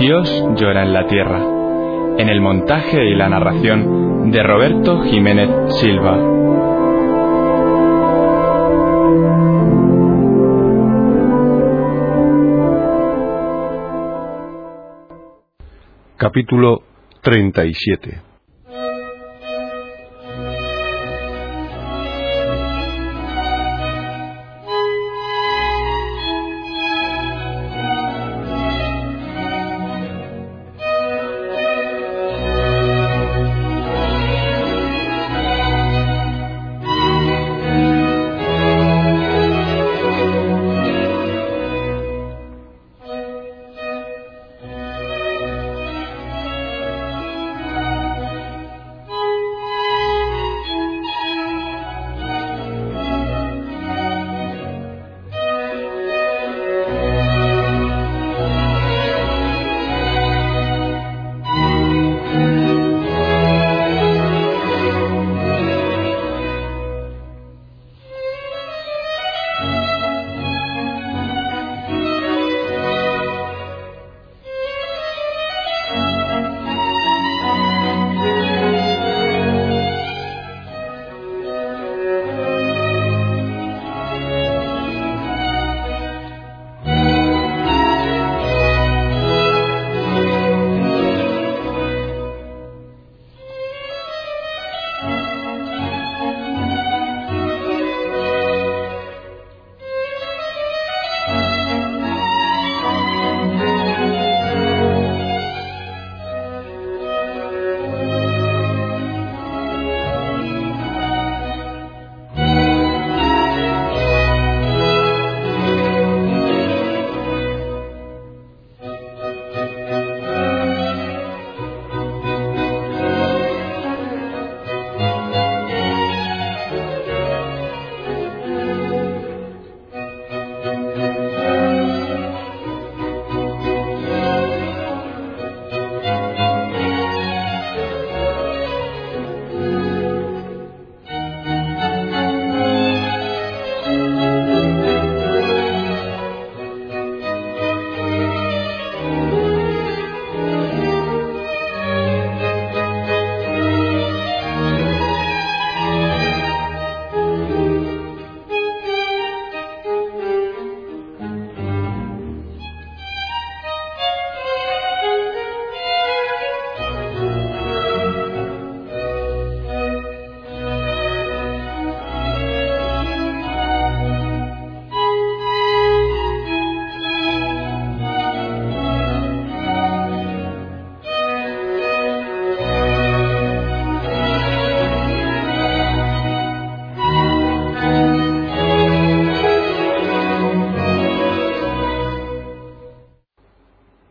Dios llora en la tierra, en el montaje y la narración de Roberto Jiménez Silva. Capítulo 37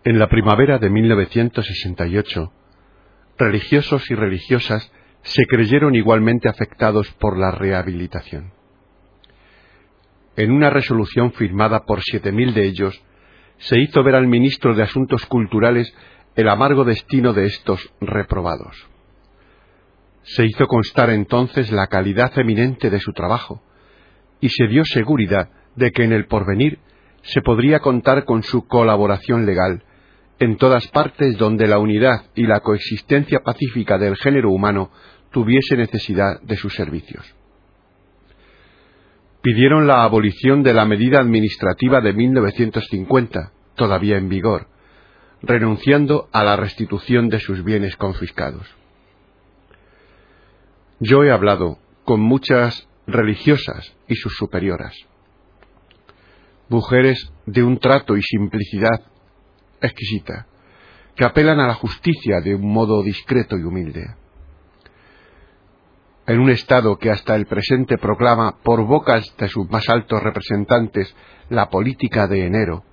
En la primavera de 1968, religiosos y religiosas se creyeron igualmente afectados por la rehabilitación. En una resolución firmada por siete mil de ellos, se hizo ver al ministro de Asuntos Culturales el amargo destino de estos reprobados. Se hizo constar entonces la calidad eminente de su trabajo, y se dio seguridad de que en el porvenir se podría contar con su colaboración legal en todas partes donde la unidad y la coexistencia pacífica del género humano tuviese necesidad de sus servicios. Pidieron la abolición de la medida administrativa de 1950, todavía en vigor, renunciando a la restitución de sus bienes confiscados. Yo he hablado con muchas religiosas y sus superioras, mujeres de un trato y simplicidad exquisita, que apelan a la justicia de un modo discreto y humilde. En un Estado que hasta el presente proclama por bocas de sus más altos representantes la política de enero,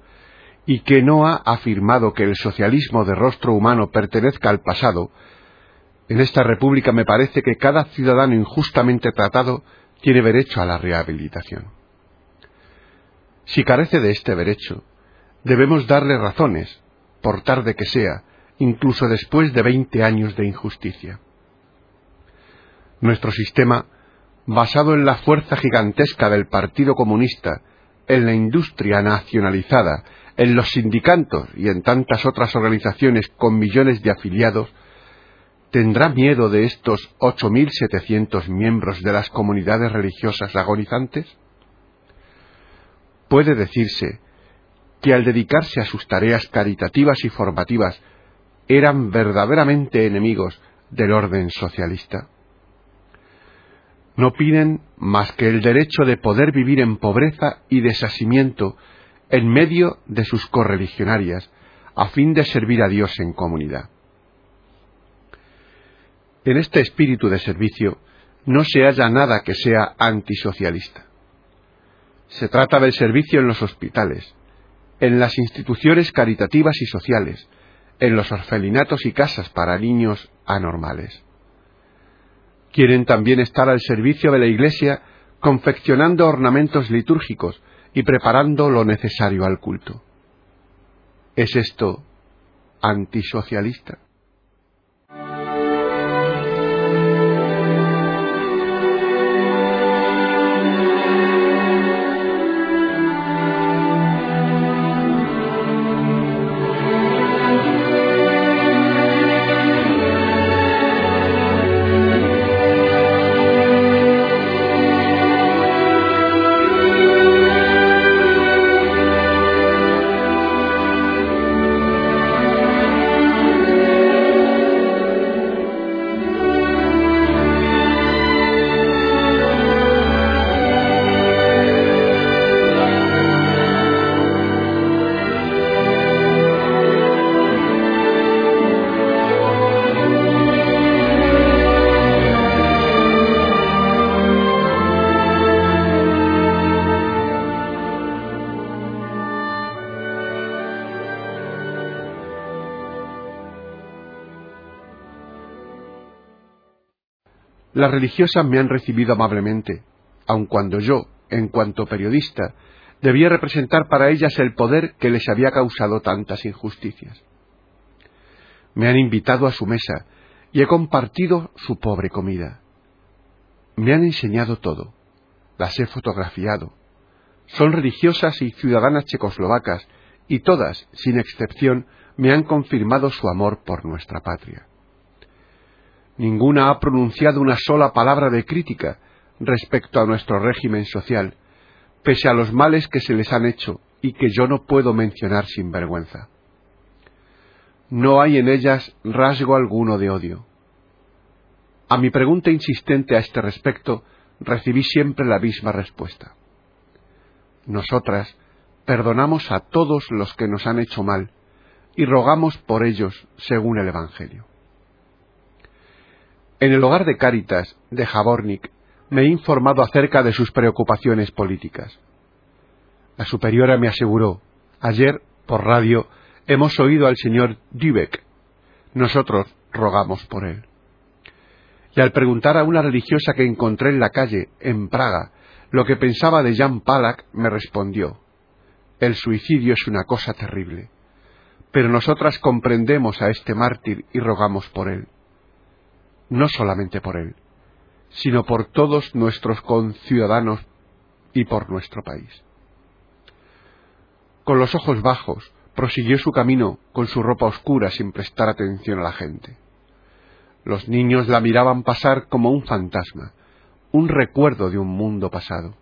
y que no ha afirmado que el socialismo de rostro humano pertenezca al pasado, en esta república me parece que cada ciudadano injustamente tratado tiene derecho a la rehabilitación. Si carece de este derecho, debemos darle razones, por tarde que sea, incluso después de veinte años de injusticia. Nuestro sistema, basado en la fuerza gigantesca del Partido Comunista, en la industria nacionalizada, en los sindicatos y en tantas otras organizaciones con millones de afiliados, ¿tendrá miedo de estos 8.700 miembros de las comunidades religiosas agonizantes? Puede decirse que al dedicarse a sus tareas caritativas y formativas eran verdaderamente enemigos del orden socialista. No piden más que el derecho de poder vivir en pobreza y desasimiento en medio de sus correligionarias, a fin de servir a Dios en comunidad. En este espíritu de servicio no se halla nada que sea antisocialista. Se trata del servicio en los hospitales, en las instituciones caritativas y sociales, en los orfelinatos y casas para niños anormales. Quieren también estar al servicio de la Iglesia confeccionando ornamentos litúrgicos y preparando lo necesario al culto. ¿Es esto antisocialista? Las religiosas me han recibido amablemente, aun cuando yo, en cuanto periodista, debía representar para ellas el poder que les había causado tantas injusticias. Me han invitado a su mesa y he compartido su pobre comida. Me han enseñado todo, las he fotografiado. Son religiosas y ciudadanas checoslovacas y todas, sin excepción, me han confirmado su amor por nuestra patria. Ninguna ha pronunciado una sola palabra de crítica respecto a nuestro régimen social, pese a los males que se les han hecho y que yo no puedo mencionar sin vergüenza. No hay en ellas rasgo alguno de odio. A mi pregunta insistente a este respecto recibí siempre la misma respuesta. Nosotras perdonamos a todos los que nos han hecho mal y rogamos por ellos según el Evangelio. En el hogar de Cáritas de Jabornik me he informado acerca de sus preocupaciones políticas. La superiora me aseguró, ayer, por radio, hemos oído al señor Dübeck. Nosotros rogamos por él. Y al preguntar a una religiosa que encontré en la calle, en Praga, lo que pensaba de Jan Palak, me respondió, el suicidio es una cosa terrible, pero nosotras comprendemos a este mártir y rogamos por él no solamente por él, sino por todos nuestros conciudadanos y por nuestro país. Con los ojos bajos, prosiguió su camino con su ropa oscura sin prestar atención a la gente. Los niños la miraban pasar como un fantasma, un recuerdo de un mundo pasado.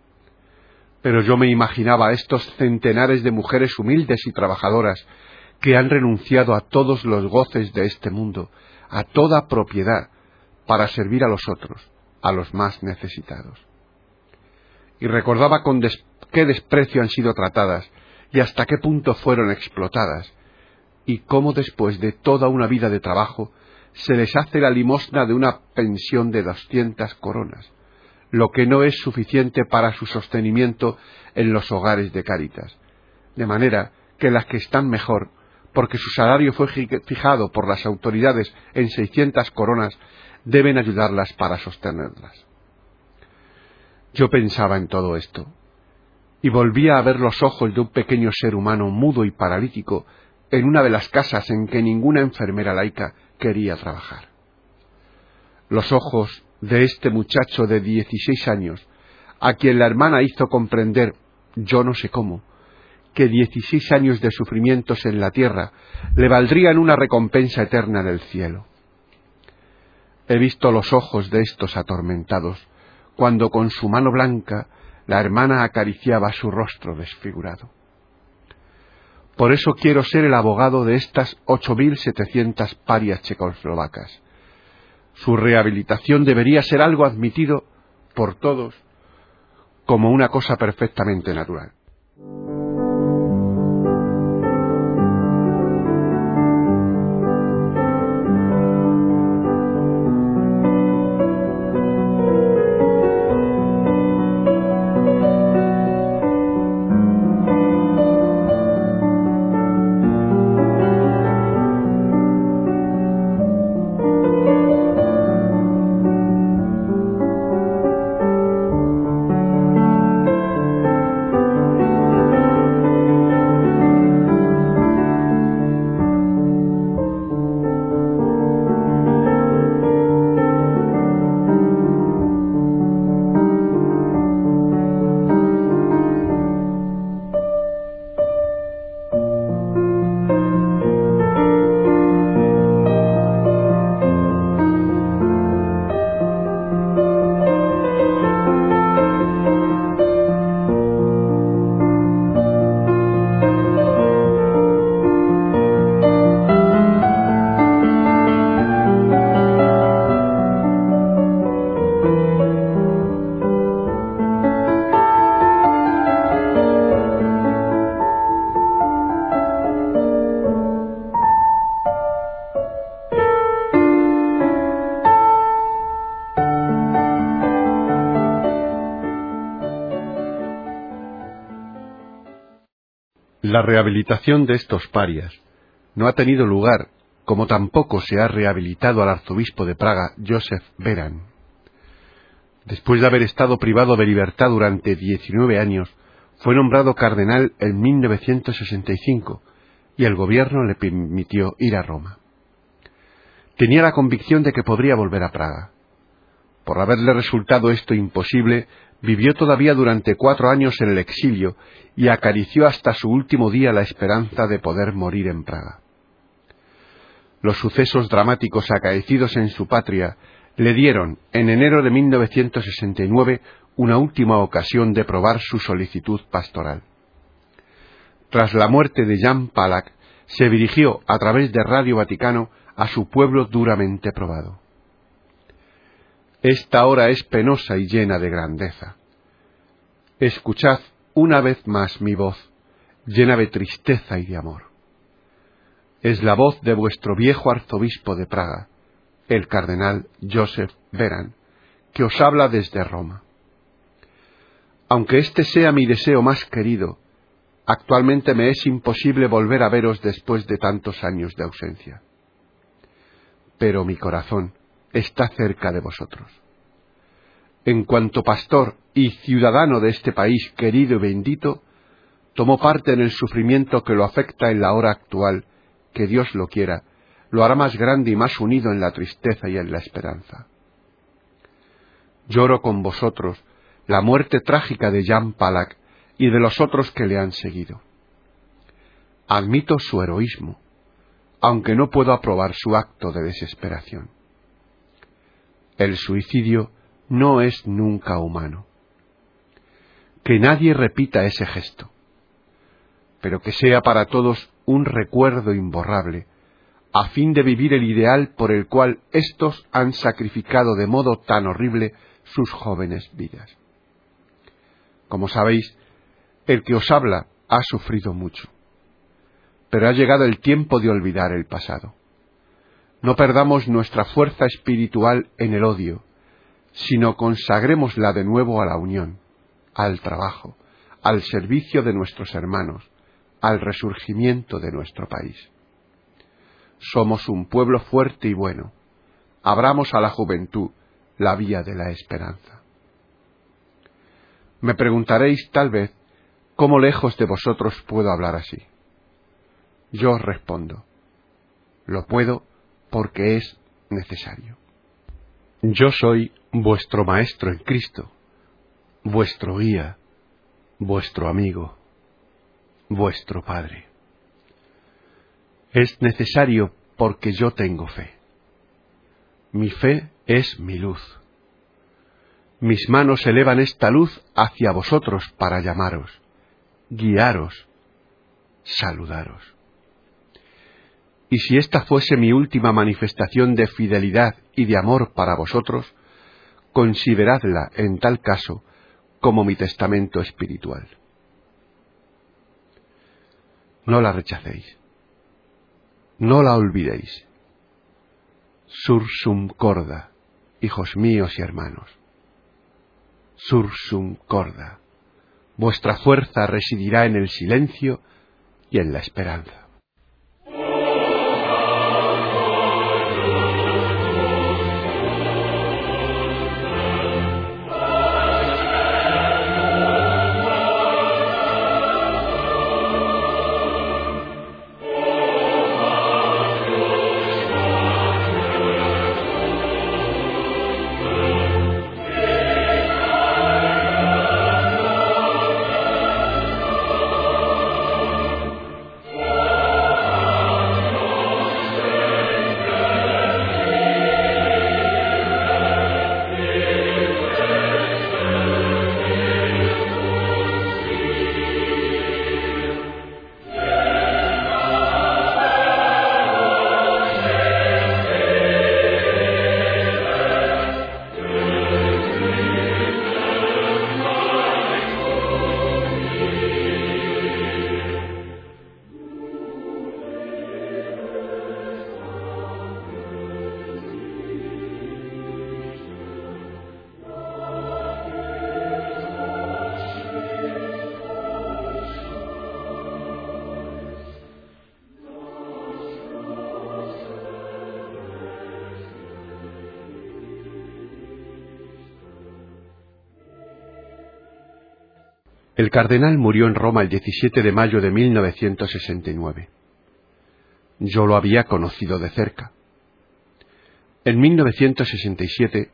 Pero yo me imaginaba a estos centenares de mujeres humildes y trabajadoras que han renunciado a todos los goces de este mundo, a toda propiedad, para servir a los otros, a los más necesitados. Y recordaba con qué desprecio han sido tratadas y hasta qué punto fueron explotadas, y cómo después de toda una vida de trabajo se les hace la limosna de una pensión de doscientas coronas, lo que no es suficiente para su sostenimiento en los hogares de Cáritas, de manera que las que están mejor, porque su salario fue fijado por las autoridades en 600 coronas, deben ayudarlas para sostenerlas. Yo pensaba en todo esto, y volvía a ver los ojos de un pequeño ser humano mudo y paralítico en una de las casas en que ninguna enfermera laica quería trabajar. Los ojos de este muchacho de 16 años, a quien la hermana hizo comprender, yo no sé cómo, que 16 años de sufrimientos en la tierra le valdrían una recompensa eterna en el cielo. He visto los ojos de estos atormentados, cuando con su mano blanca la hermana acariciaba su rostro desfigurado. Por eso quiero ser el abogado de estas 8.700 parias checoslovacas. Su rehabilitación debería ser algo admitido por todos como una cosa perfectamente natural. La rehabilitación de estos parias no ha tenido lugar, como tampoco se ha rehabilitado al arzobispo de Praga, Joseph Beran. Después de haber estado privado de libertad durante 19 años, fue nombrado cardenal en 1965 y el gobierno le permitió ir a Roma. Tenía la convicción de que podría volver a Praga. Por haberle resultado esto imposible, vivió todavía durante cuatro años en el exilio y acarició hasta su último día la esperanza de poder morir en Praga. Los sucesos dramáticos acaecidos en su patria le dieron, en enero de 1969, una última ocasión de probar su solicitud pastoral. Tras la muerte de Jan Palak, se dirigió a través de Radio Vaticano a su pueblo duramente probado. Esta hora es penosa y llena de grandeza. Escuchad una vez más mi voz, llena de tristeza y de amor. Es la voz de vuestro viejo arzobispo de Praga, el cardenal Joseph Beran, que os habla desde Roma. Aunque este sea mi deseo más querido, actualmente me es imposible volver a veros después de tantos años de ausencia. Pero mi corazón está cerca de vosotros. En cuanto pastor y ciudadano de este país querido y bendito, tomó parte en el sufrimiento que lo afecta en la hora actual, que Dios lo quiera, lo hará más grande y más unido en la tristeza y en la esperanza. Lloro con vosotros la muerte trágica de Jan Palak y de los otros que le han seguido. Admito su heroísmo, aunque no puedo aprobar su acto de desesperación. El suicidio no es nunca humano. Que nadie repita ese gesto, pero que sea para todos un recuerdo imborrable, a fin de vivir el ideal por el cual éstos han sacrificado de modo tan horrible sus jóvenes vidas. Como sabéis, el que os habla ha sufrido mucho, pero ha llegado el tiempo de olvidar el pasado. No perdamos nuestra fuerza espiritual en el odio, sino consagrémosla de nuevo a la unión, al trabajo, al servicio de nuestros hermanos, al resurgimiento de nuestro país. Somos un pueblo fuerte y bueno. Abramos a la juventud la vía de la esperanza. Me preguntaréis tal vez cómo lejos de vosotros puedo hablar así. Yo os respondo, lo puedo porque es necesario. Yo soy vuestro Maestro en Cristo, vuestro guía, vuestro amigo, vuestro Padre. Es necesario porque yo tengo fe. Mi fe es mi luz. Mis manos elevan esta luz hacia vosotros para llamaros, guiaros, saludaros. Y si esta fuese mi última manifestación de fidelidad y de amor para vosotros, consideradla en tal caso como mi testamento espiritual. No la rechacéis. No la olvidéis. Sursum corda, hijos míos y hermanos. Sursum corda. Vuestra fuerza residirá en el silencio y en la esperanza. El cardenal murió en Roma el 17 de mayo de 1969. Yo lo había conocido de cerca. En 1967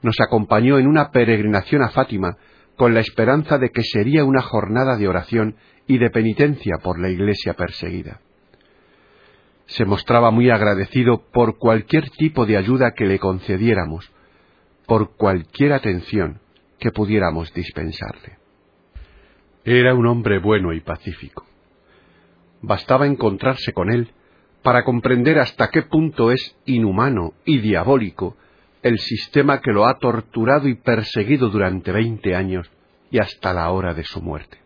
nos acompañó en una peregrinación a Fátima con la esperanza de que sería una jornada de oración y de penitencia por la Iglesia perseguida. Se mostraba muy agradecido por cualquier tipo de ayuda que le concediéramos, por cualquier atención que pudiéramos dispensarle. Era un hombre bueno y pacífico. Bastaba encontrarse con él para comprender hasta qué punto es inhumano y diabólico el sistema que lo ha torturado y perseguido durante veinte años y hasta la hora de su muerte.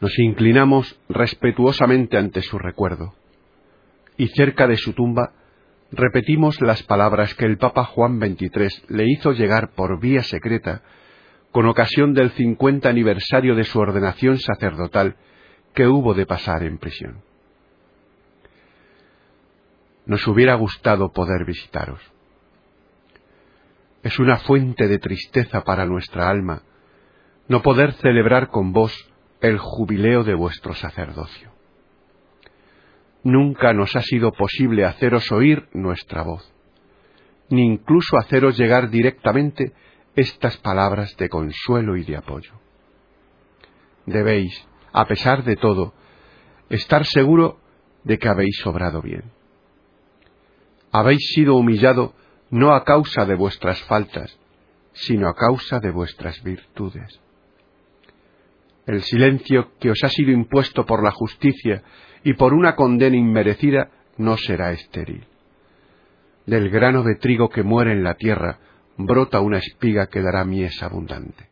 Nos inclinamos respetuosamente ante su recuerdo y cerca de su tumba repetimos las palabras que el Papa Juan XXIII le hizo llegar por vía secreta con ocasión del cincuenta aniversario de su ordenación sacerdotal que hubo de pasar en prisión. Nos hubiera gustado poder visitaros. Es una fuente de tristeza para nuestra alma no poder celebrar con vos el jubileo de vuestro sacerdocio. Nunca nos ha sido posible haceros oír nuestra voz, ni incluso haceros llegar directamente estas palabras de consuelo y de apoyo. Debéis, a pesar de todo, estar seguro de que habéis obrado bien. Habéis sido humillado no a causa de vuestras faltas, sino a causa de vuestras virtudes. El silencio que os ha sido impuesto por la justicia y por una condena inmerecida no será estéril. Del grano de trigo que muere en la tierra brota una espiga que dará mies abundante.